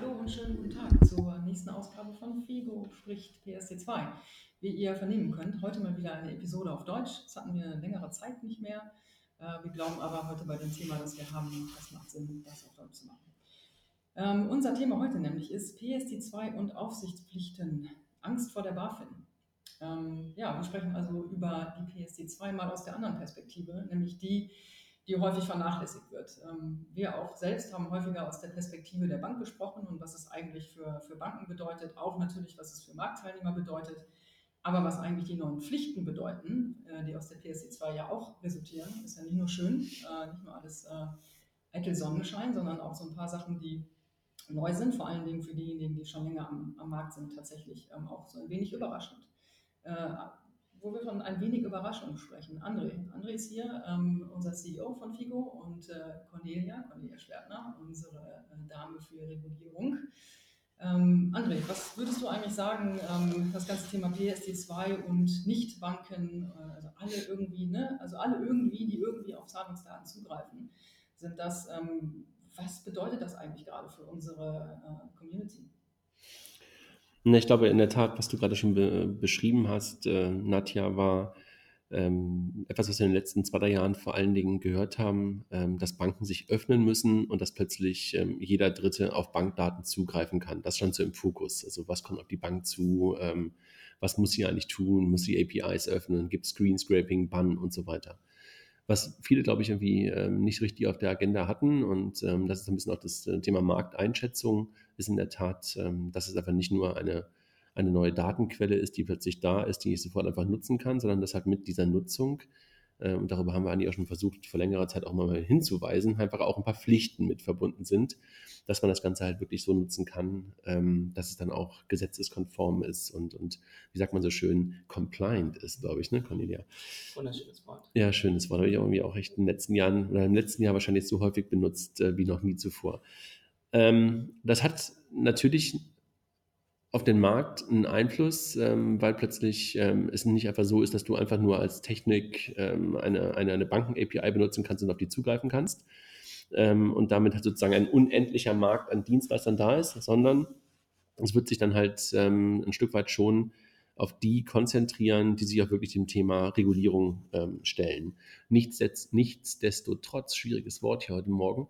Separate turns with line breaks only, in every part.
Hallo und schönen guten Tag zur nächsten Ausgabe von FIGO spricht PSD2. Wie ihr vernehmen könnt, heute mal wieder eine Episode auf Deutsch. Das hatten wir längere Zeit nicht mehr. Äh, wir glauben aber heute bei dem Thema, das wir haben, das macht Sinn, das auf Deutsch zu machen. Ähm, unser Thema heute nämlich ist PSD2 und Aufsichtspflichten. Angst vor der BaFin. Ähm, ja, wir sprechen also über die PSD2 mal aus der anderen Perspektive, nämlich die, die häufig vernachlässigt wird. Ähm, wir auch selbst haben häufiger aus der Perspektive der Bank gesprochen und was es eigentlich für, für Banken bedeutet, auch natürlich, was es für Marktteilnehmer bedeutet, aber was eigentlich die neuen Pflichten bedeuten, äh, die aus der PSD2 ja auch resultieren, ist ja nicht nur schön, äh, nicht nur alles äh, eitel Sonnenschein, sondern auch so ein paar Sachen, die neu sind, vor allen Dingen für diejenigen, die schon länger am, am Markt sind, tatsächlich ähm, auch so ein wenig überraschend wo wir von ein wenig Überraschung sprechen. André. André ist hier, ähm, unser CEO von FIGO und äh, Cornelia, Cornelia Schwertner, unsere äh, Dame für Regulierung. Ähm, André, was würdest du eigentlich sagen, ähm, das ganze Thema PSD2 und Nichtbanken, äh, also alle irgendwie, ne, also alle irgendwie, die irgendwie auf Zahlungsdaten zugreifen, sind das, ähm, was bedeutet das eigentlich gerade für unsere äh, Community?
Ich glaube in der Tat, was du gerade schon be beschrieben hast, äh, Nadja, war ähm, etwas, was wir in den letzten zwei, drei Jahren vor allen Dingen gehört haben, ähm, dass Banken sich öffnen müssen und dass plötzlich ähm, jeder Dritte auf Bankdaten zugreifen kann. Das stand so im Fokus. Also was kommt auf die Bank zu? Ähm, was muss sie eigentlich tun? Muss sie APIs öffnen? Gibt Screen Scraping, Bann und so weiter? was viele, glaube ich, irgendwie ähm, nicht richtig auf der Agenda hatten. Und ähm, das ist ein bisschen auch das äh, Thema Markteinschätzung, ist in der Tat, ähm, dass es einfach nicht nur eine, eine neue Datenquelle ist, die plötzlich da ist, die ich sofort einfach nutzen kann, sondern dass halt mit dieser Nutzung äh, und darüber haben wir eigentlich auch schon versucht, vor längerer Zeit auch mal hinzuweisen, einfach auch ein paar Pflichten mit verbunden sind, dass man das Ganze halt wirklich so nutzen kann, ähm, dass es dann auch gesetzeskonform ist und, und wie sagt man so schön, compliant ist, glaube ich, ne, Cornelia? Wunderschönes Wort. Ja, schönes Wort. Habe ich irgendwie auch echt in den letzten Jahren oder im letzten Jahr wahrscheinlich so häufig benutzt äh, wie noch nie zuvor. Ähm, das hat natürlich auf den Markt einen Einfluss, ähm, weil plötzlich ähm, es nicht einfach so ist, dass du einfach nur als Technik eine, eine, eine Banken-API benutzen kannst und auf die zugreifen kannst und damit halt sozusagen ein unendlicher Markt an Dienstleistern da ist, sondern es wird sich dann halt ein Stück weit schon auf die konzentrieren, die sich auch wirklich dem Thema Regulierung stellen. Nichtsdest, nichtsdestotrotz, schwieriges Wort hier heute Morgen,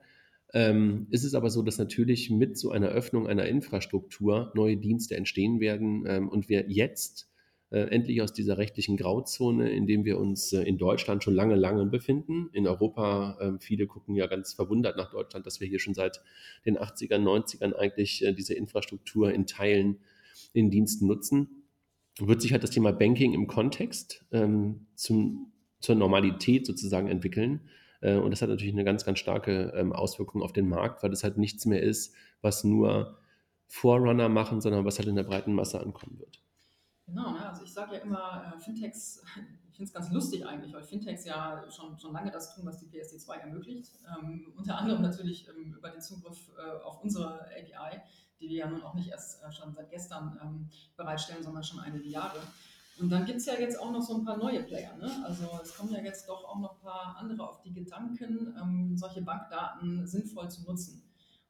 ähm, ist es aber so, dass natürlich mit so einer Öffnung einer Infrastruktur neue Dienste entstehen werden ähm, und wir jetzt äh, endlich aus dieser rechtlichen Grauzone, in dem wir uns äh, in Deutschland schon lange, lange befinden. In Europa, äh, viele gucken ja ganz verwundert nach Deutschland, dass wir hier schon seit den 80ern, 90ern eigentlich äh, diese Infrastruktur in Teilen in Diensten nutzen. Wird sich halt das Thema Banking im Kontext ähm, zum, zur Normalität sozusagen entwickeln. Äh, und das hat natürlich eine ganz, ganz starke ähm, Auswirkung auf den Markt, weil das halt nichts mehr ist, was nur Forerunner machen, sondern was halt in der breiten Masse ankommen wird.
Genau, ne? also ich sage ja immer, äh, Fintechs, ich finde es ganz lustig eigentlich, weil Fintechs ja schon, schon lange das tun, was die PSD2 ermöglicht. Ähm, unter anderem natürlich ähm, über den Zugriff äh, auf unsere API, die wir ja nun auch nicht erst äh, schon seit gestern ähm, bereitstellen, sondern schon einige Jahre. Und dann gibt es ja jetzt auch noch so ein paar neue Player. Ne? Also es kommen ja jetzt doch auch noch ein paar andere auf die Gedanken, ähm, solche Bankdaten sinnvoll zu nutzen.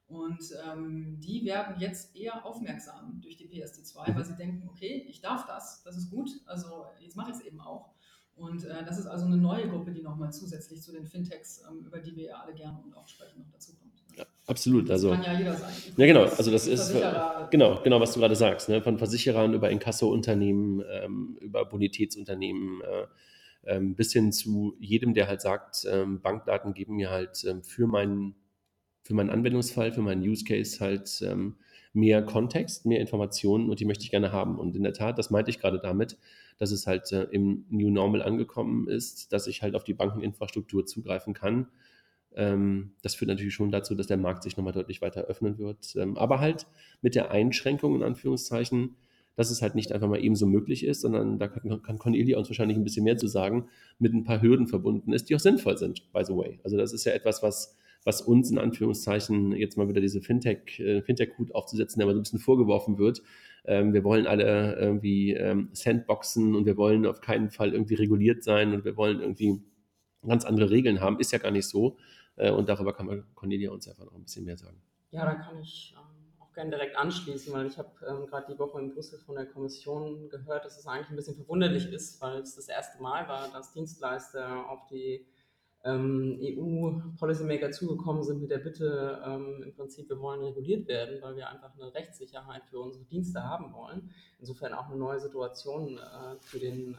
Und ähm, die werden jetzt eher aufmerksam durch die PSD2, weil sie denken, okay, ich darf das, das ist gut, also jetzt mache ich es eben auch. Und äh, das ist also eine neue Gruppe, die nochmal zusätzlich zu den Fintechs, ähm, über die wir ja alle gerne und auch sprechen, noch dazu kommt.
Ja, absolut. Das also, kann ja jeder sein. Ja, genau. Also das ist genau, genau, was du gerade sagst. Ne? Von Versicherern über Inkasso-Unternehmen, ähm, über Bonitätsunternehmen, äh, ähm, bis hin zu jedem, der halt sagt, ähm, Bankdaten geben mir halt ähm, für meinen für meinen Anwendungsfall, für meinen Use Case halt ähm, mehr Kontext, mehr Informationen und die möchte ich gerne haben. Und in der Tat, das meinte ich gerade damit, dass es halt äh, im New Normal angekommen ist, dass ich halt auf die Bankeninfrastruktur zugreifen kann ähm, das führt natürlich schon dazu, dass der Markt sich nochmal deutlich weiter öffnen wird. Ähm, aber halt mit der Einschränkung in Anführungszeichen, dass es halt nicht einfach mal eben so möglich ist, sondern da kann, kann Cornelia uns wahrscheinlich ein bisschen mehr zu sagen, mit ein paar Hürden verbunden ist, die auch sinnvoll sind, by the way. Also das ist ja etwas, was, was uns in Anführungszeichen jetzt mal wieder diese Fintech, äh, Fintech-Hut aufzusetzen, der mal so ein bisschen vorgeworfen wird. Ähm, wir wollen alle irgendwie ähm, Sandboxen und wir wollen auf keinen Fall irgendwie reguliert sein und wir wollen irgendwie ganz andere Regeln haben, ist ja gar nicht so. Äh, und darüber kann Cornelia uns einfach noch ein bisschen mehr sagen.
Ja, da kann ich ähm, auch gerne direkt anschließen, weil ich habe ähm, gerade die Woche in Brüssel von der Kommission gehört, dass es eigentlich ein bisschen verwunderlich ist, weil es das erste Mal war, dass Dienstleister auf die ähm, EU-Policymaker zugekommen sind mit der Bitte, ähm, im Prinzip, wir wollen reguliert werden, weil wir einfach eine Rechtssicherheit für unsere Dienste haben wollen. Insofern auch eine neue Situation äh, für den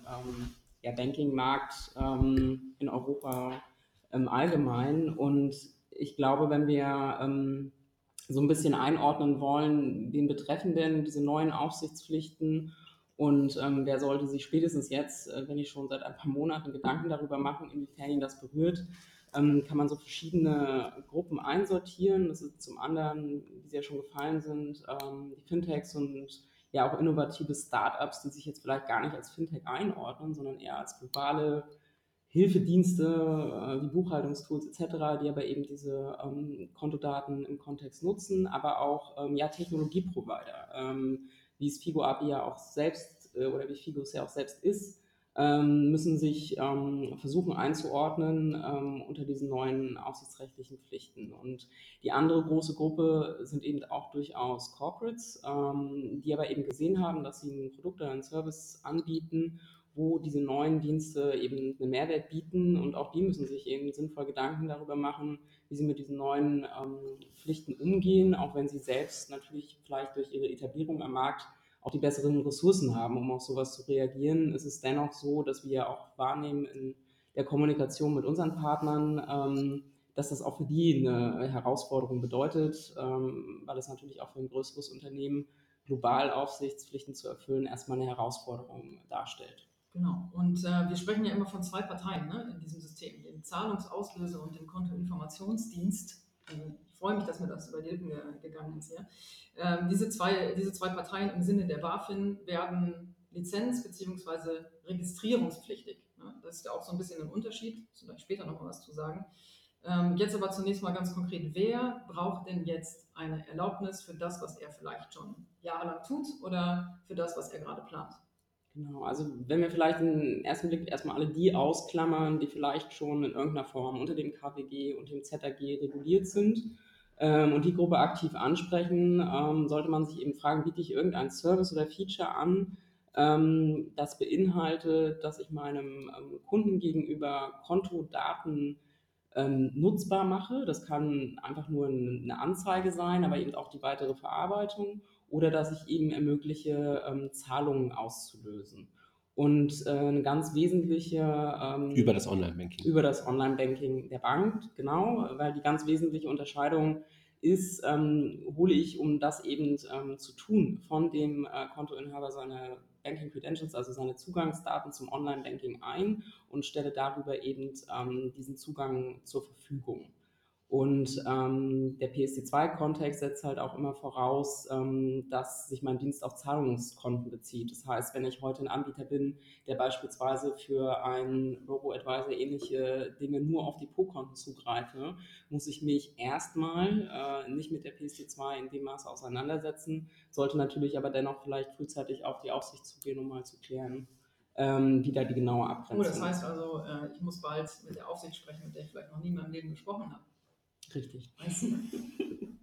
ja, Banking-Markt in Europa im Allgemeinen. Und ich glaube, wenn wir ähm, so ein bisschen einordnen wollen, wen betreffen denn diese neuen Aufsichtspflichten und ähm, wer sollte sich spätestens jetzt, äh, wenn ich schon seit ein paar Monaten Gedanken darüber machen, inwiefern ihn das berührt, ähm, kann man so verschiedene Gruppen einsortieren. Das ist zum anderen, wie sie ja schon gefallen sind, ähm, die Fintechs und ja auch innovative Startups, die sich jetzt vielleicht gar nicht als Fintech einordnen, sondern eher als globale Hilfedienste äh, wie Buchhaltungstools etc., die aber eben diese ähm, Kontodaten im Kontext nutzen, aber auch ähm, ja, Technologieprovider, ähm, wie es Figo API ja auch selbst äh, oder wie Figo es ja auch selbst ist, ähm, müssen sich ähm, versuchen einzuordnen ähm, unter diesen neuen aufsichtsrechtlichen Pflichten. Und die andere große Gruppe sind eben auch durchaus Corporates, die aber eben gesehen haben, dass sie ein Produkt oder einen Service anbieten wo diese neuen Dienste eben einen Mehrwert bieten und auch die müssen sich eben sinnvoll Gedanken darüber machen, wie sie mit diesen neuen ähm, Pflichten umgehen, auch wenn sie selbst natürlich vielleicht durch ihre Etablierung am Markt auch die besseren Ressourcen haben, um auf sowas zu reagieren. Es ist dennoch so, dass wir auch wahrnehmen in der Kommunikation mit unseren Partnern, ähm, dass das auch für die eine Herausforderung bedeutet, ähm, weil es natürlich auch für ein größeres Unternehmen global Aufsichtspflichten zu erfüllen erstmal eine Herausforderung darstellt.
Genau. Und äh, wir sprechen ja immer von zwei Parteien ne, in diesem System, dem Zahlungsauslöser und dem Kontoinformationsdienst. Also ich freue mich, dass mir das über die Lippen gegangen ist. Ja. Ähm, diese, zwei, diese zwei Parteien im Sinne der BaFin werden lizenz- bzw. registrierungspflichtig. Ne? Das ist ja auch so ein bisschen ein Unterschied, gleich später noch mal was zu sagen. Ähm, jetzt aber zunächst mal ganz konkret, wer braucht denn jetzt eine Erlaubnis für das, was er vielleicht schon jahrelang tut oder für das, was er gerade plant?
Genau, also wenn wir vielleicht im ersten Blick erstmal alle die ausklammern, die vielleicht schon in irgendeiner Form unter dem KWG und dem ZAG reguliert sind ähm, und die Gruppe aktiv ansprechen, ähm, sollte man sich eben fragen, biete ich irgendein Service oder Feature an, ähm, das beinhaltet, dass ich meinem ähm, Kunden gegenüber Kontodaten ähm, nutzbar mache. Das kann einfach nur eine Anzeige sein, aber eben auch die weitere Verarbeitung oder dass ich ihm ermögliche, ähm, Zahlungen auszulösen. Und äh, eine ganz wesentliche.
Ähm, über das Online-Banking.
Über das Online-Banking der Bank, genau, weil die ganz wesentliche Unterscheidung ist, ähm, hole ich, um das eben ähm, zu tun, von dem äh, Kontoinhaber seine Banking Credentials, also seine Zugangsdaten zum Online-Banking ein und stelle darüber eben ähm, diesen Zugang zur Verfügung. Und ähm, der PSD2-Kontext setzt halt auch immer voraus, ähm, dass sich mein Dienst auf Zahlungskonten bezieht. Das heißt, wenn ich heute ein Anbieter bin, der beispielsweise für ein Robo-Advisor ähnliche Dinge nur auf Depotkonten zugreife, muss ich mich erstmal äh, nicht mit der PSD2 in dem Maße auseinandersetzen, sollte natürlich aber dennoch vielleicht frühzeitig auf die Aufsicht zugehen, um mal zu klären, ähm, wie da die genaue Abgrenzung
ist. Oh, das heißt also, äh, ich muss bald mit der Aufsicht sprechen, mit der ich vielleicht noch nie in meinem Leben gesprochen habe.
Richtig.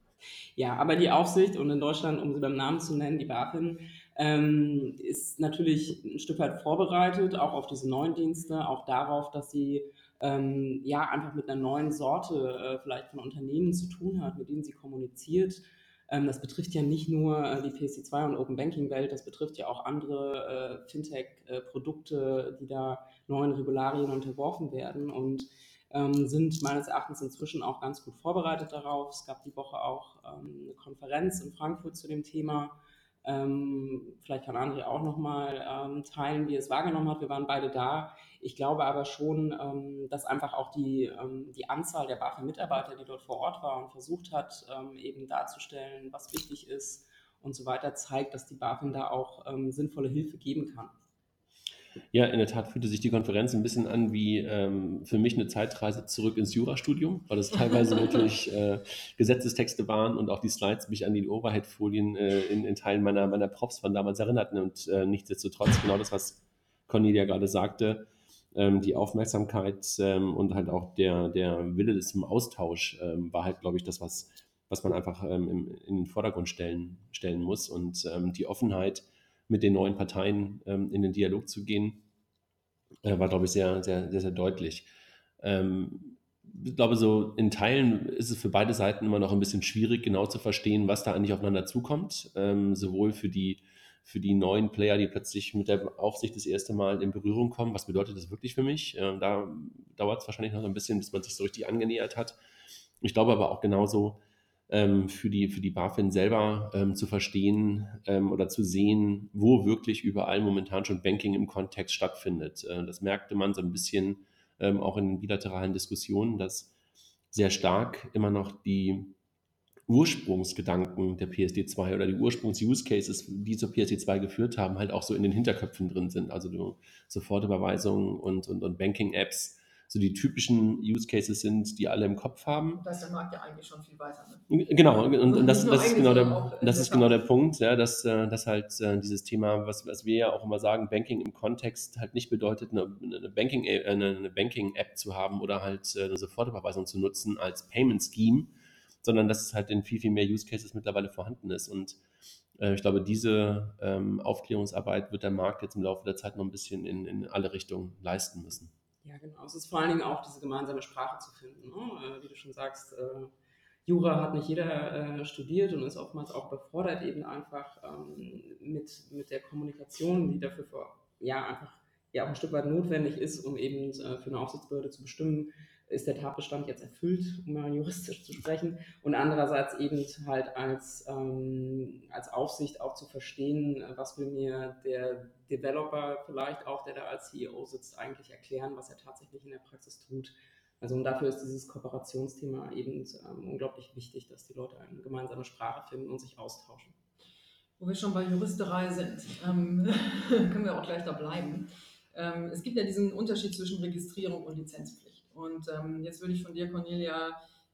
ja, aber die Aufsicht und in Deutschland, um sie beim Namen zu nennen, die BaFin, ähm, ist natürlich ein Stück weit vorbereitet, auch auf diese neuen Dienste, auch darauf, dass sie ähm, ja einfach mit einer neuen Sorte äh, vielleicht von Unternehmen zu tun hat, mit denen sie kommuniziert. Ähm, das betrifft ja nicht nur äh, die PSD2 und Open Banking Welt, das betrifft ja auch andere äh, Fintech-Produkte, die da neuen Regularien unterworfen werden und ähm, sind meines Erachtens inzwischen auch ganz gut vorbereitet darauf. Es gab die Woche auch ähm, eine Konferenz in Frankfurt zu dem Thema. Ähm, vielleicht kann André auch nochmal ähm, teilen, wie er es wahrgenommen hat. Wir waren beide da. Ich glaube aber schon, ähm, dass einfach auch die, ähm, die Anzahl der BaFin-Mitarbeiter, die dort vor Ort war und versucht hat, ähm, eben darzustellen, was wichtig ist und so weiter, zeigt, dass die BaFin da auch ähm, sinnvolle Hilfe geben kann.
Ja, in der Tat fühlte sich die Konferenz ein bisschen an wie ähm, für mich eine Zeitreise zurück ins Jurastudium, weil es teilweise wirklich äh, Gesetzestexte waren und auch die Slides mich an die Overhead-Folien äh, in, in, Teilen meiner, meiner Profs von damals erinnerten. Und äh, nichtsdestotrotz, genau das, was Cornelia gerade sagte, ähm, die Aufmerksamkeit ähm, und halt auch der, der Wille zum Austausch ähm, war halt, glaube ich, das, was was man einfach ähm, im, in den Vordergrund stellen, stellen muss. Und ähm, die Offenheit, mit den neuen Parteien ähm, in den Dialog zu gehen, äh, war, glaube ich, sehr, sehr, sehr, sehr deutlich. Ähm, ich glaube, so in Teilen ist es für beide Seiten immer noch ein bisschen schwierig, genau zu verstehen, was da eigentlich aufeinander zukommt. Ähm, sowohl für die, für die neuen Player, die plötzlich mit der Aufsicht das erste Mal in Berührung kommen. Was bedeutet das wirklich für mich? Ähm, da dauert es wahrscheinlich noch ein bisschen, bis man sich so richtig angenähert hat. Ich glaube aber auch genauso für, die, für die BaFin selber ähm, zu verstehen ähm, oder zu sehen, wo wirklich überall momentan schon Banking im Kontext stattfindet. Äh, das merkte man so ein bisschen ähm, auch in den bilateralen Diskussionen, dass sehr stark immer noch die Ursprungsgedanken der PSD2 oder die Ursprungs-Use Cases, die zur PSD2 geführt haben, halt auch so in den Hinterköpfen drin sind. Also Sofortüberweisungen und, und, und Banking-Apps, so die typischen Use Cases sind, die alle im Kopf haben.
Da ist der Markt ja eigentlich schon viel weiter. Ne?
Genau, und, und das, das, ist genau der, das ist genau der Punkt, ja, dass, äh, dass halt äh, dieses Thema, was, was wir ja auch immer sagen, Banking im Kontext halt nicht bedeutet, eine, eine Banking, äh, Banking-App zu haben oder halt eine Sofortüberweisung zu nutzen als Payment Scheme, sondern dass es halt in viel, viel mehr Use Cases mittlerweile vorhanden ist. Und äh, ich glaube, diese ähm, Aufklärungsarbeit wird der Markt jetzt im Laufe der Zeit noch ein bisschen in, in alle Richtungen leisten müssen.
Genau. Es ist vor allen Dingen auch diese gemeinsame Sprache zu finden. Ne? Äh, wie du schon sagst, äh, Jura hat nicht jeder äh, studiert und ist oftmals auch befordert, eben einfach ähm, mit, mit der Kommunikation, die dafür vor, ja, einfach ja auch ein Stück weit notwendig ist, um eben äh, für eine Aufsichtsbehörde zu bestimmen, ist der Tatbestand jetzt erfüllt, um mal juristisch zu sprechen, und andererseits eben halt als, ähm, als Aufsicht auch zu verstehen, was will mir der Developer vielleicht auch, der da als CEO sitzt, eigentlich erklären, was er tatsächlich in der Praxis tut. Also und dafür ist dieses Kooperationsthema eben ähm, unglaublich wichtig, dass die Leute eine gemeinsame Sprache finden und sich austauschen.
Wo wir schon bei Juristerei sind, ähm, können wir auch gleich da bleiben. Ähm, es gibt ja diesen Unterschied zwischen Registrierung und Lizenzpflicht. Und ähm, jetzt würde ich von dir, Cornelia,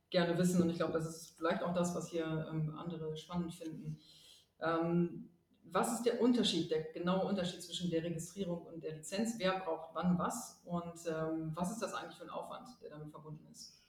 gerne wissen, und ich glaube, das ist vielleicht auch das, was hier ähm, andere spannend finden. Ähm, was ist der Unterschied, der genaue Unterschied zwischen der Registrierung und der Lizenz? Wer braucht wann was? Und ähm, was ist das eigentlich für ein Aufwand, der damit verbunden ist?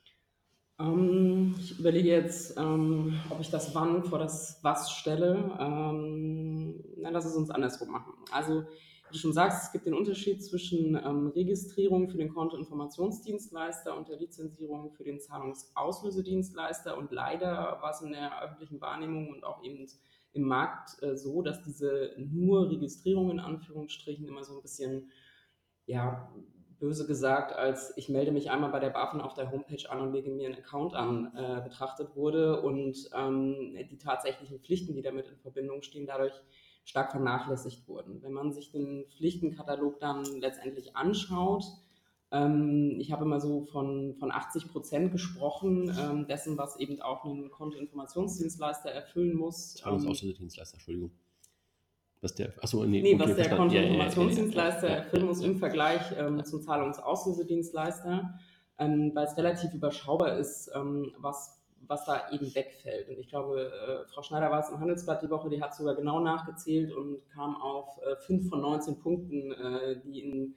Ähm, ich überlege jetzt, ähm, ob ich das wann vor das was stelle. Ähm, na, lass es uns andersrum machen. Also du schon sagst, es gibt den Unterschied zwischen ähm, Registrierung für den Kontoinformationsdienstleister und der Lizenzierung für den Zahlungsauslösedienstleister. Und leider war es in der öffentlichen Wahrnehmung und auch eben im Markt äh, so, dass diese nur Registrierung in Anführungsstrichen immer so ein bisschen, ja, böse gesagt, als ich melde mich einmal bei der BaFin auf der Homepage an und lege mir einen Account an, äh, betrachtet wurde und ähm, die tatsächlichen Pflichten, die damit in Verbindung stehen, dadurch stark vernachlässigt wurden. Wenn man sich den Pflichtenkatalog dann letztendlich anschaut, ähm, ich habe immer so von, von 80 Prozent gesprochen, ähm, dessen, was eben auch ein Kontoinformationsdienstleister erfüllen muss.
Zahlungsauslösedienstleister, ähm, Entschuldigung. Was der, achso,
nee, nee okay, was der Kontoinformationsdienstleister ja, ja, ja, erfüllen muss im Vergleich ähm, zum Zahlungsauslösedienstleister, ähm, weil es relativ überschaubar ist, ähm, was was da eben wegfällt. Und ich glaube, äh, Frau Schneider war es im Handelsblatt die Woche, die hat sogar genau nachgezählt und kam auf äh, 5 von 19 Punkten, äh, die ein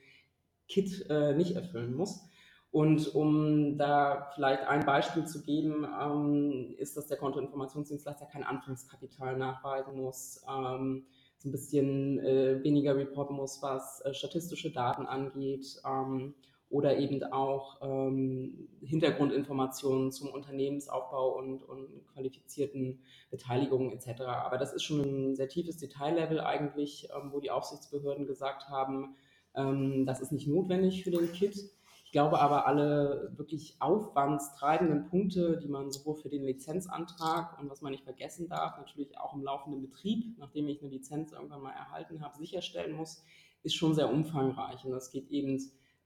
Kit äh, nicht erfüllen muss. Und um da vielleicht ein Beispiel zu geben, ähm, ist, dass der Kontoinformationsdienstleister kein Anfangskapital nachweisen muss, ähm, so ein bisschen äh, weniger reporten muss, was äh, statistische Daten angeht. Ähm, oder eben auch ähm, Hintergrundinformationen zum Unternehmensaufbau und, und qualifizierten Beteiligungen etc. Aber das ist schon ein sehr tiefes Detaillevel eigentlich, ähm, wo die Aufsichtsbehörden gesagt haben, ähm, das ist nicht notwendig für den Kit. Ich glaube aber, alle wirklich aufwandstreibenden Punkte, die man sowohl für den Lizenzantrag und was man nicht vergessen darf, natürlich auch im laufenden Betrieb, nachdem ich eine Lizenz irgendwann mal erhalten habe, sicherstellen muss, ist schon sehr umfangreich. Und das geht eben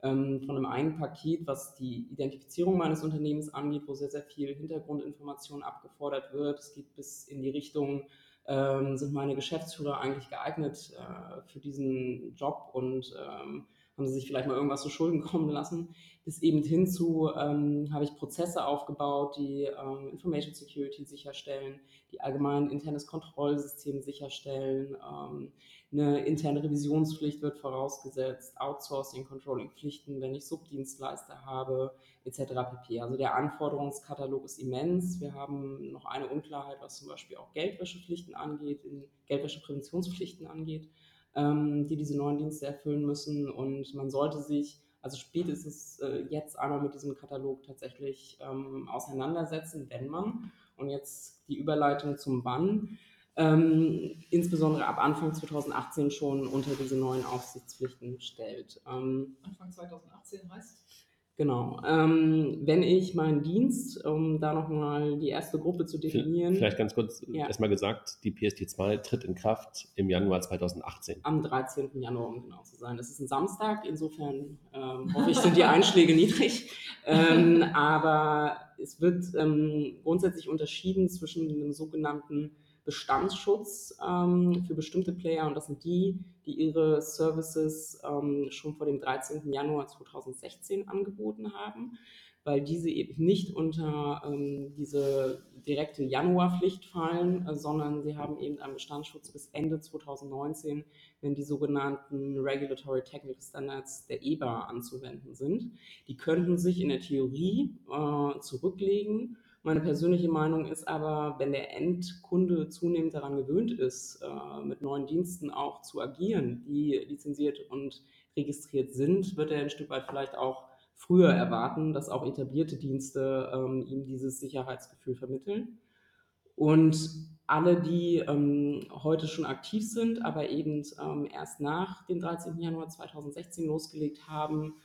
ähm, von einem einen Paket, was die Identifizierung meines Unternehmens angeht, wo sehr, sehr viel Hintergrundinformation abgefordert wird. Es geht bis in die Richtung, ähm, sind meine Geschäftsführer eigentlich geeignet äh, für diesen Job und ähm, haben sie sich vielleicht mal irgendwas zu Schulden kommen lassen, bis eben hinzu ähm, habe ich Prozesse aufgebaut, die ähm, Information Security sicherstellen, die allgemein internes Kontrollsystem sicherstellen, ähm, eine interne Revisionspflicht wird vorausgesetzt, Outsourcing, Controlling-Pflichten, wenn ich Subdienstleister habe, etc. pp. Also der Anforderungskatalog ist immens. Wir haben noch eine Unklarheit, was zum Beispiel auch Geldwäschepflichten angeht, Geldwäschepräventionspflichten angeht, ähm, die diese neuen Dienste erfüllen müssen. Und man sollte sich also spätestens äh, jetzt einmal mit diesem Katalog tatsächlich ähm, auseinandersetzen, wenn man, und jetzt die Überleitung zum Wann, ähm, insbesondere ab Anfang 2018 schon unter diese neuen Aufsichtspflichten stellt.
Ähm, Anfang 2018 heißt?
Genau. Ähm, wenn ich meinen Dienst, um da nochmal die erste Gruppe zu definieren.
Vielleicht ganz kurz ja. erstmal gesagt, die PST2 tritt in Kraft im Januar 2018.
Am 13. Januar, um genau zu sein. Das ist ein Samstag, insofern ähm, hoffe ich, sind die Einschläge niedrig. Ähm, aber es wird ähm, grundsätzlich unterschieden zwischen einem sogenannten Bestandsschutz ähm, für bestimmte Player und das sind die, die ihre Services ähm, schon vor dem 13. Januar 2016 angeboten haben, weil diese eben nicht unter ähm, diese direkte Januarpflicht fallen, äh, sondern sie haben eben einen Bestandsschutz bis Ende 2019, wenn die sogenannten Regulatory Technical Standards der EBA anzuwenden sind. Die könnten sich in der Theorie äh, zurücklegen meine persönliche Meinung ist aber, wenn der Endkunde zunehmend daran gewöhnt ist, äh, mit neuen Diensten auch zu agieren, die lizenziert und registriert sind, wird er ein Stück weit vielleicht auch früher erwarten, dass auch etablierte Dienste ähm, ihm dieses Sicherheitsgefühl vermitteln. Und alle, die ähm, heute schon aktiv sind, aber eben ähm, erst nach dem 13. Januar 2016 losgelegt haben,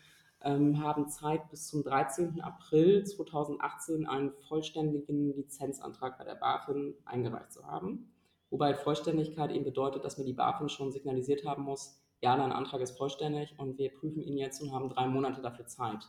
haben Zeit bis zum 13. April 2018 einen vollständigen Lizenzantrag bei der BaFin eingereicht zu haben. Wobei Vollständigkeit eben bedeutet, dass mir die BaFin schon signalisiert haben muss, ja, dein Antrag ist vollständig und wir prüfen ihn jetzt und haben drei Monate dafür Zeit.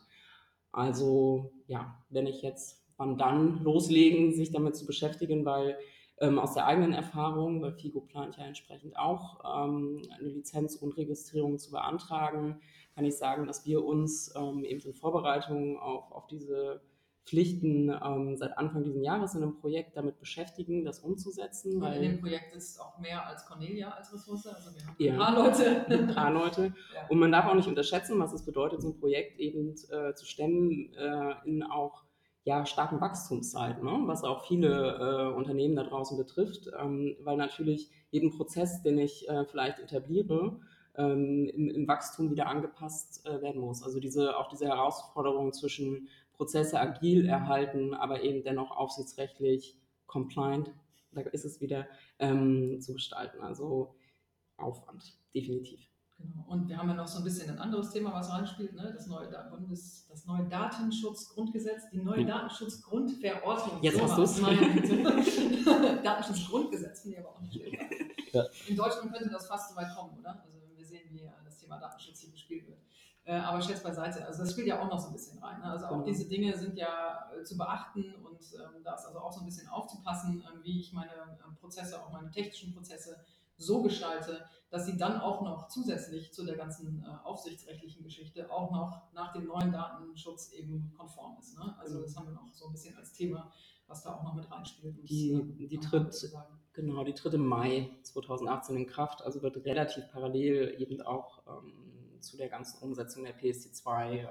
Also ja, wenn ich jetzt, wann dann loslegen, sich damit zu beschäftigen, weil ähm, aus der eigenen Erfahrung, weil FIGO plant ja entsprechend auch ähm, eine Lizenz und Registrierung zu beantragen, kann ich sagen, dass wir uns ähm, eben in Vorbereitung auf, auf diese Pflichten ähm, seit Anfang dieses Jahres in einem Projekt damit beschäftigen, das umzusetzen.
Und in dem Projekt ist auch mehr als Cornelia als Ressource. Also wir haben ja, ein paar Leute.
Ein paar Leute. Ja. Und man darf auch nicht unterschätzen, was es bedeutet, so ein Projekt eben äh, zu stemmen äh, in auch ja, starken Wachstumszeit, ne? was auch viele äh, Unternehmen da draußen betrifft, ähm, weil natürlich jeden Prozess, den ich äh, vielleicht etabliere, ähm, im, im, Wachstum wieder angepasst äh, werden muss. Also diese, auch diese Herausforderung zwischen Prozesse agil erhalten, aber eben dennoch aufsichtsrechtlich compliant, da ist es wieder, ähm, zu gestalten. Also Aufwand, definitiv.
Genau. Und wir haben ja noch so ein bisschen ein anderes Thema, was reinspielt, ne? das, neue, Bundes, das neue Datenschutzgrundgesetz, die neue Datenschutzgrundverordnung.
Jetzt hast du es.
Datenschutzgrundgesetz finde ich aber auch nicht schön. Ja. In Deutschland könnte das fast so weit kommen, oder? Also wir sehen, wie das Thema Datenschutz hier gespielt wird. Äh, aber Scherz beiseite, also das spielt ja auch noch so ein bisschen rein. Ne? Also auch genau. diese Dinge sind ja äh, zu beachten und ähm, da ist also auch so ein bisschen aufzupassen, ähm, wie ich meine ähm, Prozesse, auch meine technischen Prozesse so gestalte, dass sie dann auch noch zusätzlich zu der ganzen äh, aufsichtsrechtlichen Geschichte auch noch nach dem neuen Datenschutz eben konform ist. Ne? Also genau. das haben wir noch so ein bisschen als Thema, was da auch noch mit reinspielt.
Die, äh, die tritt, genau, die tritt im Mai 2018 in Kraft, also wird relativ parallel eben auch ähm, zu der ganzen Umsetzung der PSD2 ähm,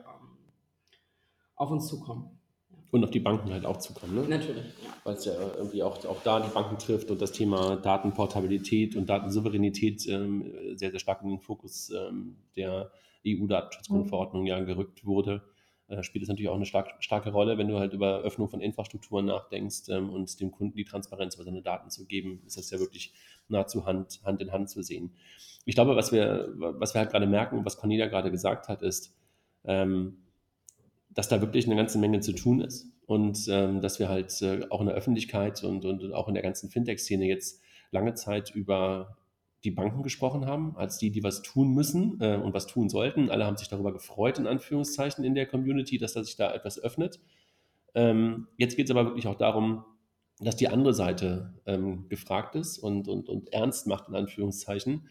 auf uns zukommen.
Und auf die Banken halt auch zukommen, ne?
Natürlich, ja.
Weil es ja irgendwie auch, auch da die Banken trifft und das Thema Datenportabilität und Datensouveränität ähm, sehr, sehr stark in den Fokus ähm, der EU-Datenschutzgrundverordnung ja gerückt wurde. Äh, spielt es natürlich auch eine stark, starke Rolle, wenn du halt über Öffnung von Infrastrukturen nachdenkst ähm, und dem Kunden die Transparenz über seine Daten zu geben, ist das ja wirklich nahezu Hand, Hand in Hand zu sehen. Ich glaube, was wir, was wir halt gerade merken, was Cornelia gerade gesagt hat, ist, ähm, dass da wirklich eine ganze Menge zu tun ist und ähm, dass wir halt äh, auch in der Öffentlichkeit und, und auch in der ganzen Fintech-Szene jetzt lange Zeit über die Banken gesprochen haben, als die, die was tun müssen äh, und was tun sollten. Alle haben sich darüber gefreut, in Anführungszeichen, in der Community, dass da sich da etwas öffnet. Ähm, jetzt geht es aber wirklich auch darum, dass die andere Seite ähm, gefragt ist und, und, und ernst macht, in Anführungszeichen.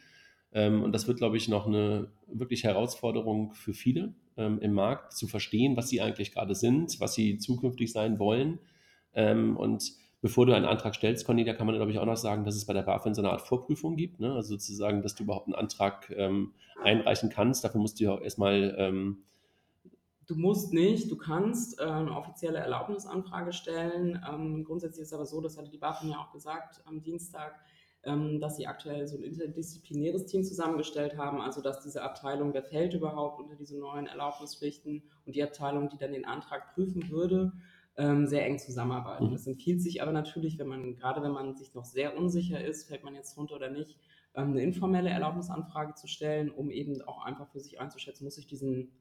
Ähm, und das wird, glaube ich, noch eine wirklich Herausforderung für viele ähm, im Markt, zu verstehen, was sie eigentlich gerade sind, was sie zukünftig sein wollen. Ähm, und bevor du einen Antrag stellst, Conny, da kann man, glaube ich, auch noch sagen, dass es bei der BaFin so eine Art Vorprüfung gibt. Ne? Also sozusagen, dass du überhaupt einen Antrag ähm, einreichen kannst. Dafür musst du ja auch erstmal ähm,
Du musst nicht, du kannst äh, eine offizielle Erlaubnisanfrage stellen. Ähm, grundsätzlich ist es aber so, das hatte die BaFin ja auch gesagt am Dienstag, ähm, dass sie aktuell so ein interdisziplinäres Team zusammengestellt haben, also dass diese Abteilung, wer fällt überhaupt unter diese neuen Erlaubnispflichten und die Abteilung, die dann den Antrag prüfen würde, ähm, sehr eng zusammenarbeiten. Mhm. Das empfiehlt sich aber natürlich, wenn man, gerade wenn man sich noch sehr unsicher ist, fällt man jetzt runter oder nicht, ähm, eine informelle Erlaubnisanfrage zu stellen, um eben auch einfach für sich einzuschätzen, muss ich diesen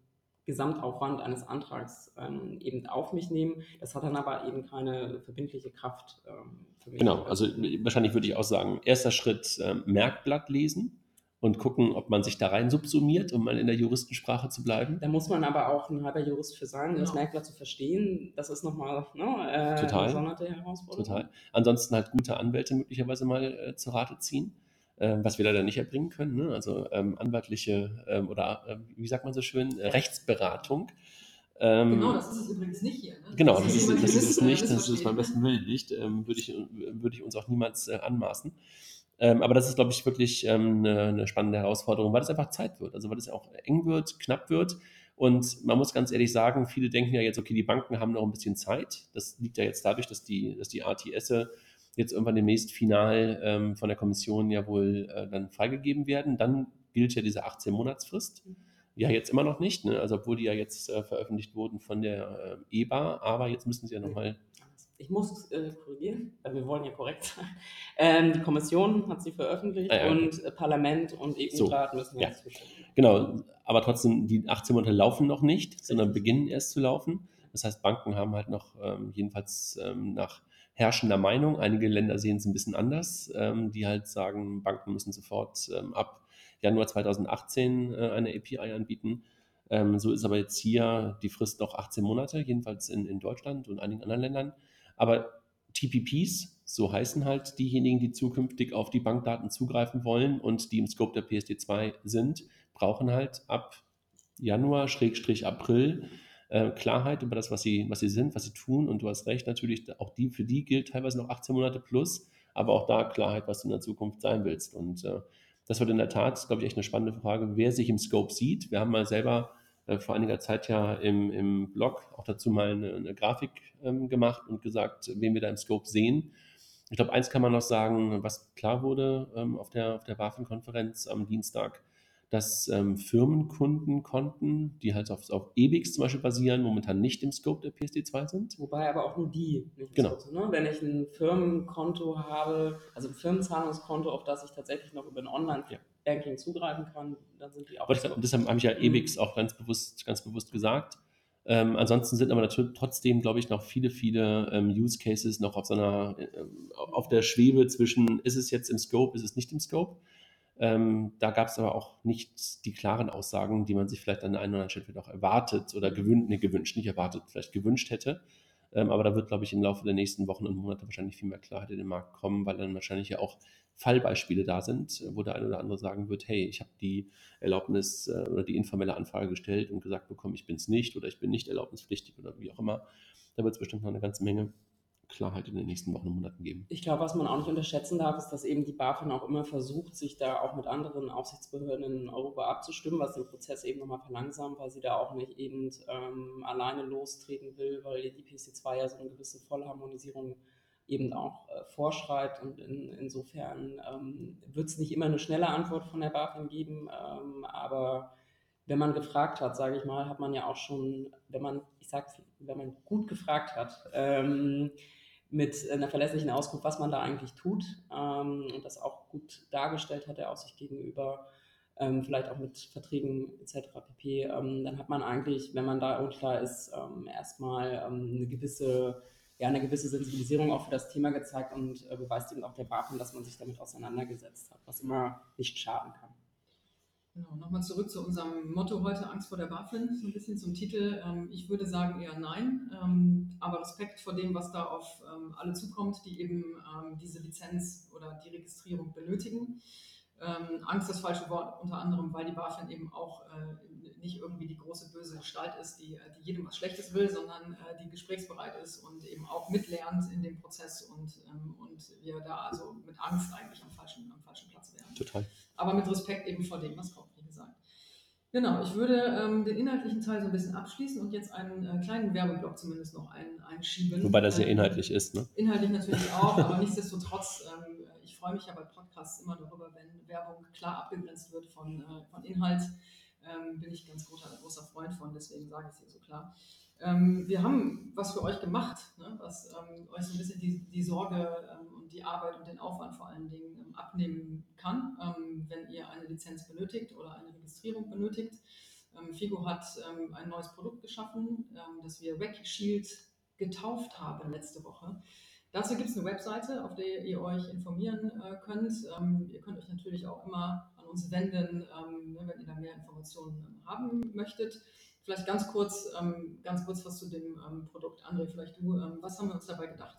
Gesamtaufwand eines Antrags ähm, eben auf mich nehmen. Das hat dann aber eben keine verbindliche Kraft
ähm, für mich. Genau, also wahrscheinlich würde ich auch sagen, erster Schritt äh, Merkblatt lesen und gucken, ob man sich da rein subsumiert, um mal in der Juristensprache zu bleiben.
Da muss man aber auch ein halber Jurist für sein, das Merkblatt zu verstehen. Das ist nochmal ne,
äh, Total. eine gesonderte Herausforderung. Total. Ansonsten halt gute Anwälte möglicherweise mal äh, zu Rate ziehen ähm, was wir leider nicht erbringen können. Ne? Also ähm, anwaltliche ähm, oder äh, wie sagt man so schön, äh, Rechtsberatung.
Ähm, genau, das ist es übrigens nicht hier. Ne?
Genau, das, das ist, das ist es nicht, das ist beim besten Willen nicht, ähm, würde ich, würd ich uns auch niemals äh, anmaßen. Ähm, aber das ist, glaube ich, wirklich ähm, eine, eine, spannende Herausforderung, weil es einfach Zeit wird. Also weil es auch eng wird, knapp wird. Und man muss ganz ehrlich sagen, viele denken ja jetzt, okay, die Banken haben noch ein bisschen Zeit. Das liegt ja jetzt dadurch, dass die, dass die ATS jetzt irgendwann demnächst final ähm, von der Kommission ja wohl äh, dann freigegeben werden. Dann gilt ja diese 18-Monatsfrist. Ja, jetzt immer noch nicht, ne? also obwohl die ja jetzt äh, veröffentlicht wurden von der äh, EBA, aber jetzt müssen sie ja nochmal.
Ich muss äh, korrigieren, weil wir wollen ja korrekt sein. Ähm, die Kommission hat sie veröffentlicht ah, ja, und äh, Parlament und EU-Rat so, müssen jetzt
ja. zustimmen. Genau, aber trotzdem, die 18 Monate laufen noch nicht, sondern beginnen erst zu laufen. Das heißt, Banken haben halt noch ähm, jedenfalls ähm, nach herrschender Meinung. Einige Länder sehen es ein bisschen anders, ähm, die halt sagen, Banken müssen sofort ähm, ab Januar 2018 äh, eine API anbieten. Ähm, so ist aber jetzt hier die Frist noch 18 Monate, jedenfalls in, in Deutschland und einigen anderen Ländern. Aber TPPs, so heißen halt diejenigen, die zukünftig auf die Bankdaten zugreifen wollen und die im Scope der PSD2 sind, brauchen halt ab Januar, Schrägstrich April äh, Klarheit über das, was sie, was sie sind, was sie tun. Und du hast recht, natürlich, auch die, für die gilt teilweise noch 18 Monate plus, aber auch da Klarheit, was du in der Zukunft sein willst. Und äh, das wird in der Tat, glaube ich, echt eine spannende Frage, wer sich im Scope sieht. Wir haben mal selber äh, vor einiger Zeit ja im, im Blog auch dazu mal eine, eine Grafik ähm, gemacht und gesagt, wen wir da im Scope sehen. Ich glaube, eins kann man noch sagen, was klar wurde ähm, auf der, auf der BaFin-Konferenz am Dienstag, dass ähm, Firmenkundenkonten, die halt auf, auf EBIX zum Beispiel basieren, momentan nicht im Scope der PSD2 sind.
Wobei aber auch nur die
nicht genau.
Scope, ne? Wenn ich ein Firmenkonto habe, also ein Firmenzahlungskonto, auf das ich tatsächlich noch über ein Online-Banking ja. Zugreifen kann, dann sind die auch.
Und deshalb habe ich ja EBIX auch ganz bewusst, ganz bewusst gesagt. Ähm, ansonsten sind aber natürlich trotzdem, glaube ich, noch viele, viele ähm, Use Cases noch auf so einer, äh, auf der Schwebe zwischen, ist es jetzt im Scope, ist es nicht im Scope? Ähm, da gab es aber auch nicht die klaren Aussagen, die man sich vielleicht an der einen oder anderen Stelle auch erwartet oder gewünscht, nee, gewünscht, nicht erwartet, vielleicht gewünscht hätte. Ähm, aber da wird, glaube ich, im Laufe der nächsten Wochen und Monate wahrscheinlich viel mehr Klarheit in den Markt kommen, weil dann wahrscheinlich ja auch Fallbeispiele da sind, wo der eine oder andere sagen wird, hey, ich habe die Erlaubnis äh, oder die informelle Anfrage gestellt und gesagt bekommen, ich bin es nicht oder ich bin nicht erlaubnispflichtig oder wie auch immer. Da wird es bestimmt noch eine ganze Menge Klarheit in den nächsten Wochen und Monaten geben.
Ich glaube, was man auch nicht unterschätzen darf, ist, dass eben die BaFin auch immer versucht, sich da auch mit anderen Aufsichtsbehörden in Europa abzustimmen, was den Prozess eben nochmal verlangsamt, weil sie da auch nicht eben ähm, alleine lostreten will, weil die PC2 ja so eine gewisse Vollharmonisierung eben auch äh, vorschreibt und in, insofern ähm, wird es nicht immer eine schnelle Antwort von der BaFin geben, ähm, aber wenn man gefragt hat, sage ich mal, hat man ja auch schon, wenn man, ich sage wenn man gut gefragt hat, ähm, mit einer verlässlichen Auskunft, was man da eigentlich tut ähm, und das auch gut dargestellt hat, der Aussicht gegenüber, ähm, vielleicht auch mit Verträgen etc. pp., ähm, dann hat man eigentlich, wenn man da unklar ist, erstmal eine gewisse ja, eine gewisse Sensibilisierung auch für das Thema gezeigt und äh, beweist eben auch der BaFin, dass man sich damit auseinandergesetzt hat, was immer nicht schaden kann.
Genau, nochmal zurück zu unserem Motto heute, Angst vor der BaFin, so ein bisschen zum Titel. Ähm, ich würde sagen eher nein, ähm, aber Respekt vor dem, was da auf ähm, alle zukommt, die eben diese Lizenz oder die Registrierung benötigen. Angst das falsche Wort, unter anderem, weil die BaFin eben auch äh, nicht irgendwie die große böse Gestalt ist, die, die jedem was Schlechtes will, sondern äh, die gesprächsbereit ist und eben auch mitlernt in dem Prozess und, ähm, und wir da also mit Angst eigentlich am falschen, am falschen Platz wären.
Total.
Aber mit Respekt eben vor dem, was kommt, wie gesagt. Genau, ich würde ähm, den inhaltlichen Teil so ein bisschen abschließen und jetzt einen äh, kleinen Werbeblock zumindest noch ein, einschieben.
Wobei das ja
Ähm,
inhaltlich ist, ne?
Inhaltlich natürlich auch, aber nichtsdestotrotz, ähm, ich freue mich ja bei Podcasts immer darüber, wenn Werbung klar abgegrenzt wird von, äh, von Inhalt. Ähm, bin ich ganz großer, großer Freund von, deswegen sage ich es hier so klar. Ähm, wir haben was für euch gemacht, ne, was ähm, euch so ein bisschen die, die Sorge ähm, und die Arbeit und den Aufwand vor allen Dingen ähm, abnehmen kann, ähm, wenn ihr eine Lizenz benötigt oder eine Registrierung benötigt. Figo hat ein neues Produkt geschaffen, das wir Wacky Shield getauft haben letzte Woche. Dazu gibt es eine Webseite, auf der ihr euch informieren äh, könnt. Ihr könnt euch natürlich auch immer an uns wenden, ähm, ne, wenn ihr da mehr Informationen ähm, haben möchtet. Vielleicht ganz kurz, ähm, ganz kurz was zu dem Produkt. André, vielleicht du, was haben wir uns dabei gedacht?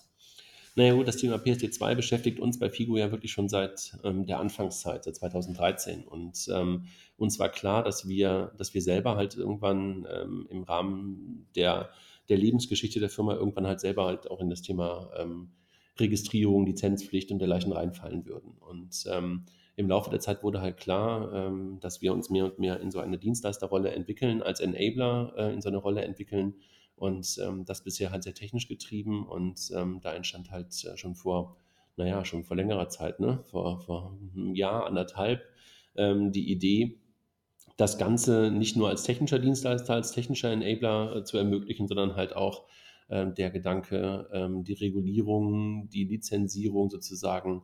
Naja gut, das Thema PSD2 beschäftigt uns bei FIGO ja wirklich schon seit ähm, der Anfangszeit, seit 2013. Und ähm, uns war klar, dass wir, dass wir selber halt irgendwann ähm, im Rahmen der, der Lebensgeschichte der Firma irgendwann halt selber halt auch in das Thema Registrierung, Lizenzpflicht und dergleichen reinfallen würden. Und im Laufe der Zeit wurde halt klar, ähm, dass wir uns mehr und mehr in so eine Dienstleisterrolle entwickeln, als Enabler äh, in so eine Rolle entwickeln. Und ähm, das bisher halt sehr technisch getrieben und ähm, da entstand halt äh, schon vor, naja, schon vor längerer Zeit, ne, vor, vor einem Jahr, anderthalb, die Idee, das Ganze nicht nur als technischer Dienstleister, als technischer Enabler äh, zu ermöglichen, sondern halt auch der Gedanke, die Regulierung, die Lizenzierung sozusagen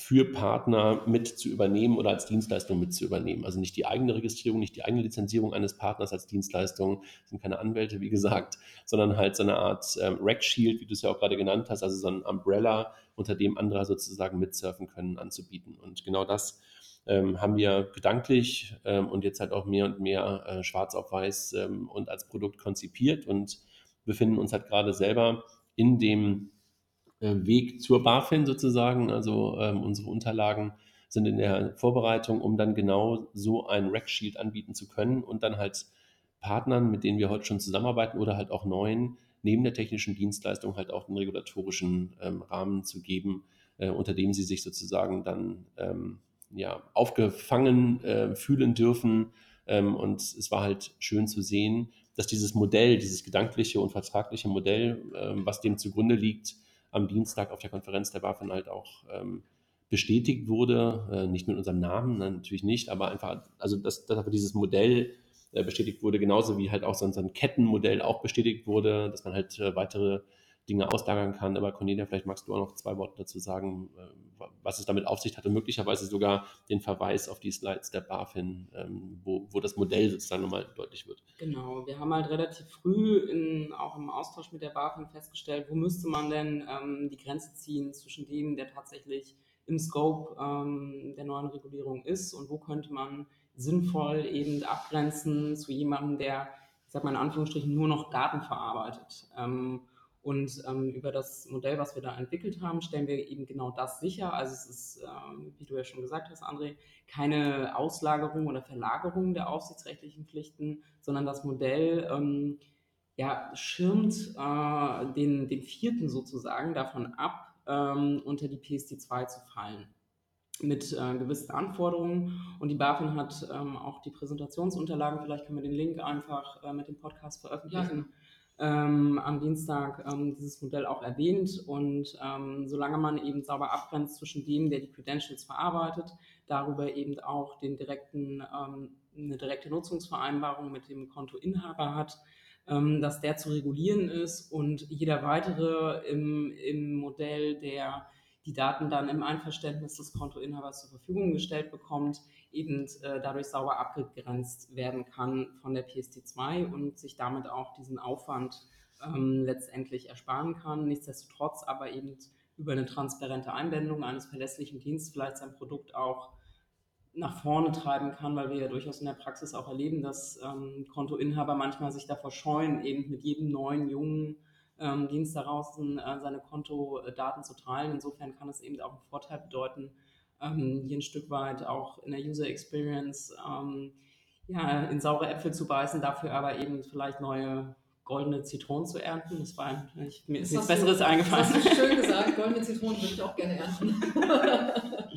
für Partner mit zu übernehmen oder als Dienstleistung mit zu übernehmen. Also nicht die eigene Registrierung, nicht die eigene Lizenzierung eines Partners als Dienstleistung, sind keine Anwälte, wie gesagt, sondern halt so eine Art ähm, Rack Shield, wie du es ja auch gerade genannt hast, also so ein Umbrella, unter dem andere sozusagen mitsurfen können, anzubieten. Und genau das ähm, haben wir gedanklich ähm, und jetzt halt auch mehr und mehr äh, schwarz auf weiß ähm, und als Produkt konzipiert und befinden uns halt gerade selber in dem Weg zur BaFin sozusagen. Also ähm, unsere Unterlagen sind in der Vorbereitung, um dann genau so ein Rack Shield anbieten zu können und dann halt Partnern, mit denen wir heute schon zusammenarbeiten oder halt auch neuen, neben der technischen Dienstleistung halt auch den regulatorischen ähm, Rahmen zu geben, äh, unter dem sie sich sozusagen dann ähm, ja, aufgefangen äh, fühlen dürfen. Ähm, und es war halt schön zu sehen, dass dieses Modell, dieses gedankliche und vertragliche Modell, ähm, was dem zugrunde liegt, am Dienstag auf der Konferenz der BaFin halt auch ähm, bestätigt wurde. Äh, nicht mit unserem Namen, nein, natürlich nicht, aber einfach, also dass, dass aber dieses Modell äh, bestätigt wurde, genauso wie halt auch so ein, so ein Kettenmodell auch bestätigt wurde, dass man halt äh, weitere Dinge auslagern kann. Aber Cornelia, vielleicht magst du auch noch zwei Worte dazu sagen, äh, was es damit auf sich hat und möglicherweise sogar den Verweis auf die Slides der BaFin, ähm, wo, wo das Modell sozusagen nochmal deutlich wird.
Genau, wir haben halt relativ früh in, auch im Austausch mit der BaFin festgestellt, wo müsste man denn ähm, die Grenze ziehen zwischen dem, der tatsächlich im Scope ähm, der neuen Regulierung ist und wo könnte man sinnvoll eben abgrenzen zu jemandem, der, ich sag mal in Anführungsstrichen, nur noch Daten verarbeitet. Ähm, und ähm, über das Modell, was wir da entwickelt haben, stellen wir eben genau das sicher. Also es ist, ähm, wie du ja schon gesagt hast, André, keine Auslagerung oder Verlagerung der aufsichtsrechtlichen Pflichten, sondern das Modell ähm, ja, schirmt äh, den, den vierten sozusagen davon ab, ähm, unter die PSD2 zu fallen mit äh, gewissen Anforderungen. Und die BaFin hat ähm, auch die Präsentationsunterlagen, vielleicht können wir den Link einfach äh, mit dem Podcast veröffentlichen, ähm, am Dienstag ähm, dieses Modell auch erwähnt. Und ähm, solange man eben sauber abgrenzt zwischen dem, der die Credentials verarbeitet, darüber eben auch den direkten, ähm, eine direkte Nutzungsvereinbarung mit dem Kontoinhaber hat, ähm, dass der zu regulieren ist und jeder weitere im, im Modell, der die Daten dann im Einverständnis des Kontoinhabers zur Verfügung gestellt bekommt, eben äh, dadurch sauber abgegrenzt werden kann von der PSD2 und sich damit auch diesen Aufwand ähm, letztendlich ersparen kann. Nichtsdestotrotz aber eben über eine transparente Einbindung eines verlässlichen Dienstes vielleicht sein Produkt auch nach vorne treiben kann, weil wir ja durchaus in der Praxis auch erleben, dass ähm, Kontoinhaber manchmal sich davor scheuen, eben mit jedem neuen jungen ähm, Dienst daraus äh, seine Kontodaten zu teilen. Insofern kann es eben auch einen Vorteil bedeuten, ähm, hier ein Stück weit auch in der User Experience ähm, ja, in saure Äpfel zu beißen, dafür aber eben vielleicht neue goldene Zitronen zu ernten. Das war ich, mir ist nichts Besseres du, eingefallen.
Das hast du schön gesagt, goldene Zitronen würde ich auch gerne ernten.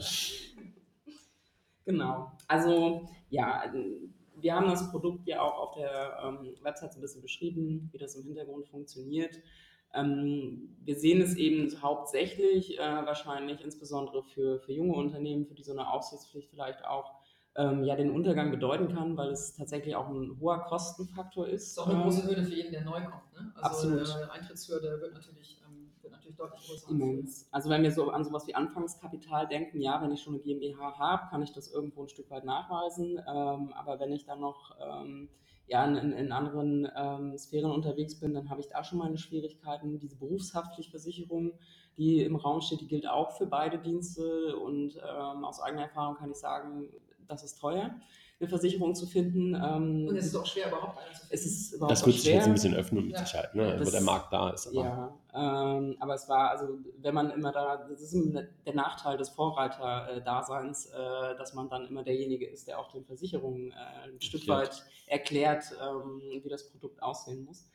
genau. Also ja, wir haben das Produkt ja auch auf der ähm, Website so ein bisschen beschrieben, wie das im Hintergrund funktioniert. Ähm, wir sehen es eben hauptsächlich äh, wahrscheinlich insbesondere für, für junge Unternehmen, für die so eine Aufsichtspflicht vielleicht auch ähm, ja den Untergang bedeuten kann, weil es tatsächlich auch ein hoher Kostenfaktor ist.
Das ist auch eine ähm, große Hürde für jeden, der neu kommt. Ne? Also absolut. Eine Eintrittshürde wird natürlich, ähm, wird natürlich deutlich größer.
Immens. Also wenn wir so an sowas wie Anfangskapital denken, ja, wenn ich schon eine GmbH habe, kann ich das irgendwo ein Stück weit nachweisen. Ähm, aber wenn ich dann noch ähm, ja, in, in anderen ähm, Sphären unterwegs bin, dann habe ich da schon meine Schwierigkeiten. Diese Berufshaftpflichtversicherung, die im Raum steht, die gilt auch für beide Dienste und ähm, aus eigener Erfahrung kann ich sagen, das ist teuer, eine Versicherung zu finden.
Ähm, und es ist auch schwer, überhaupt eine zu finden.
Es ist überhaupt
das wird sich
jetzt
ein bisschen öffnen mit ja. Sicherheit, ne? Das, wo der Markt da ist.
Aber. Ja, ähm, aber es war, also wenn man immer da, das ist der Nachteil des Vorreiter-Daseins, äh, dass man dann immer derjenige ist, der auch den Versicherungen äh, ein Stück weit erklärt, ähm, wie das Produkt aussehen muss.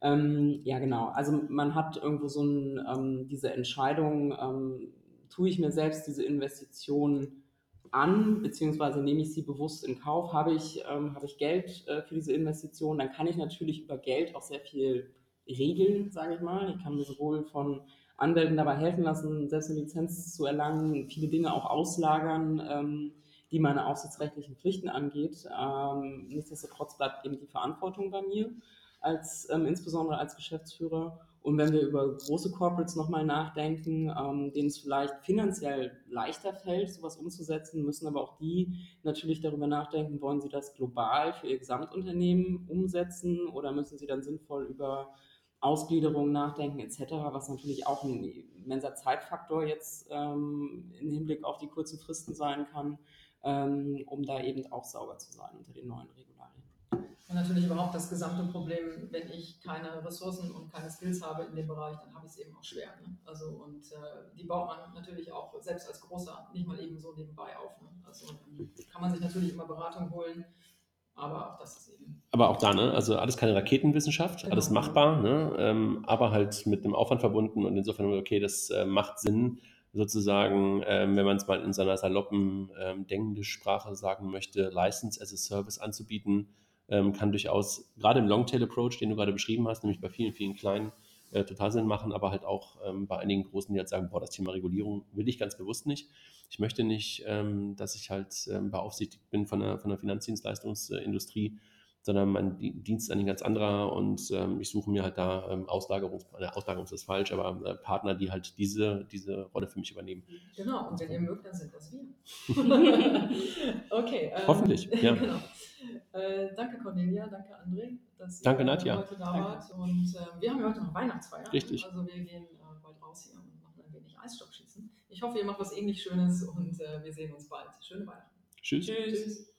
Ähm, ja, genau. Also man hat irgendwo so ein, ähm, diese Entscheidung, ähm, tue ich mir selbst diese Investition an, beziehungsweise nehme ich sie bewusst in Kauf, habe ich, ähm, habe ich Geld äh, für diese Investition, dann kann ich natürlich über Geld auch sehr viel regeln, sage ich mal. Ich kann mir sowohl von Anwälten dabei helfen lassen, selbst eine Lizenz zu erlangen, viele Dinge auch auslagern, ähm, die meine aufsichtsrechtlichen Pflichten angeht. Ähm, nichtsdestotrotz bleibt eben die Verantwortung bei mir, als, ähm, insbesondere als Geschäftsführer. Und wenn wir über große Corporates nochmal nachdenken, ähm, denen es vielleicht finanziell leichter fällt, sowas umzusetzen, müssen aber auch die natürlich darüber nachdenken, wollen sie das global für ihr Gesamtunternehmen umsetzen oder müssen sie dann sinnvoll über Ausgliederung nachdenken etc., was natürlich auch ein immenser Zeitfaktor jetzt ähm, im Hinblick auf die kurzen Fristen sein kann, ähm, um da eben auch sauber zu sein unter den neuen Regeln.
Und natürlich überhaupt das gesamte Problem, wenn ich keine Ressourcen und keine Skills habe in dem Bereich, dann habe ich es eben auch schwer. Ne? Also, und äh, die baut man natürlich auch selbst als Großer nicht mal eben so nebenbei auf. Ne? Also kann man sich natürlich immer Beratung holen, aber auch das ist eben.
Aber auch da, ne? Also alles keine Raketenwissenschaft, genau. alles machbar, ne? Ähm, aber halt mit einem Aufwand verbunden und insofern, okay, das äh, macht Sinn, sozusagen, ähm, wenn man es mal in seiner saloppen ähm, denkende Sprache sagen möchte, License as a Service anzubieten ähm, kann durchaus, gerade im Longtail-Approach, den du gerade beschrieben hast, nämlich bei vielen, vielen kleinen, äh, total Sinn machen, aber halt auch ähm, bei einigen großen, die halt sagen, boah, das Thema Regulierung will ich ganz bewusst nicht. Ich möchte nicht, ähm, dass ich halt ähm, beaufsichtigt bin von der, von der Finanzdienstleistungsindustrie, sondern mein Dienst ist ein ganz anderer und ähm, ich suche mir halt da ähm, Auslagerungs, äh, Auslagerung ist falsch, aber äh, Partner, die halt diese, diese Rolle für mich übernehmen.
Genau, und wenn ihr mögt, dann sind das wir. okay.
Ähm, Hoffentlich, ja.
genau. Äh, danke Cornelia, danke André,
dass danke,
ihr
Nadja.
heute da wart. Und äh, wir haben ja heute noch Weihnachtsfeier.
Richtig.
Also wir gehen äh, bald raus hier und machen ein wenig Eisstockschießen. Ich hoffe, ihr macht was ähnlich Schönes und äh, wir sehen uns bald. Schöne Weihnachten.
Tschüss. Tschüss. Tschüss.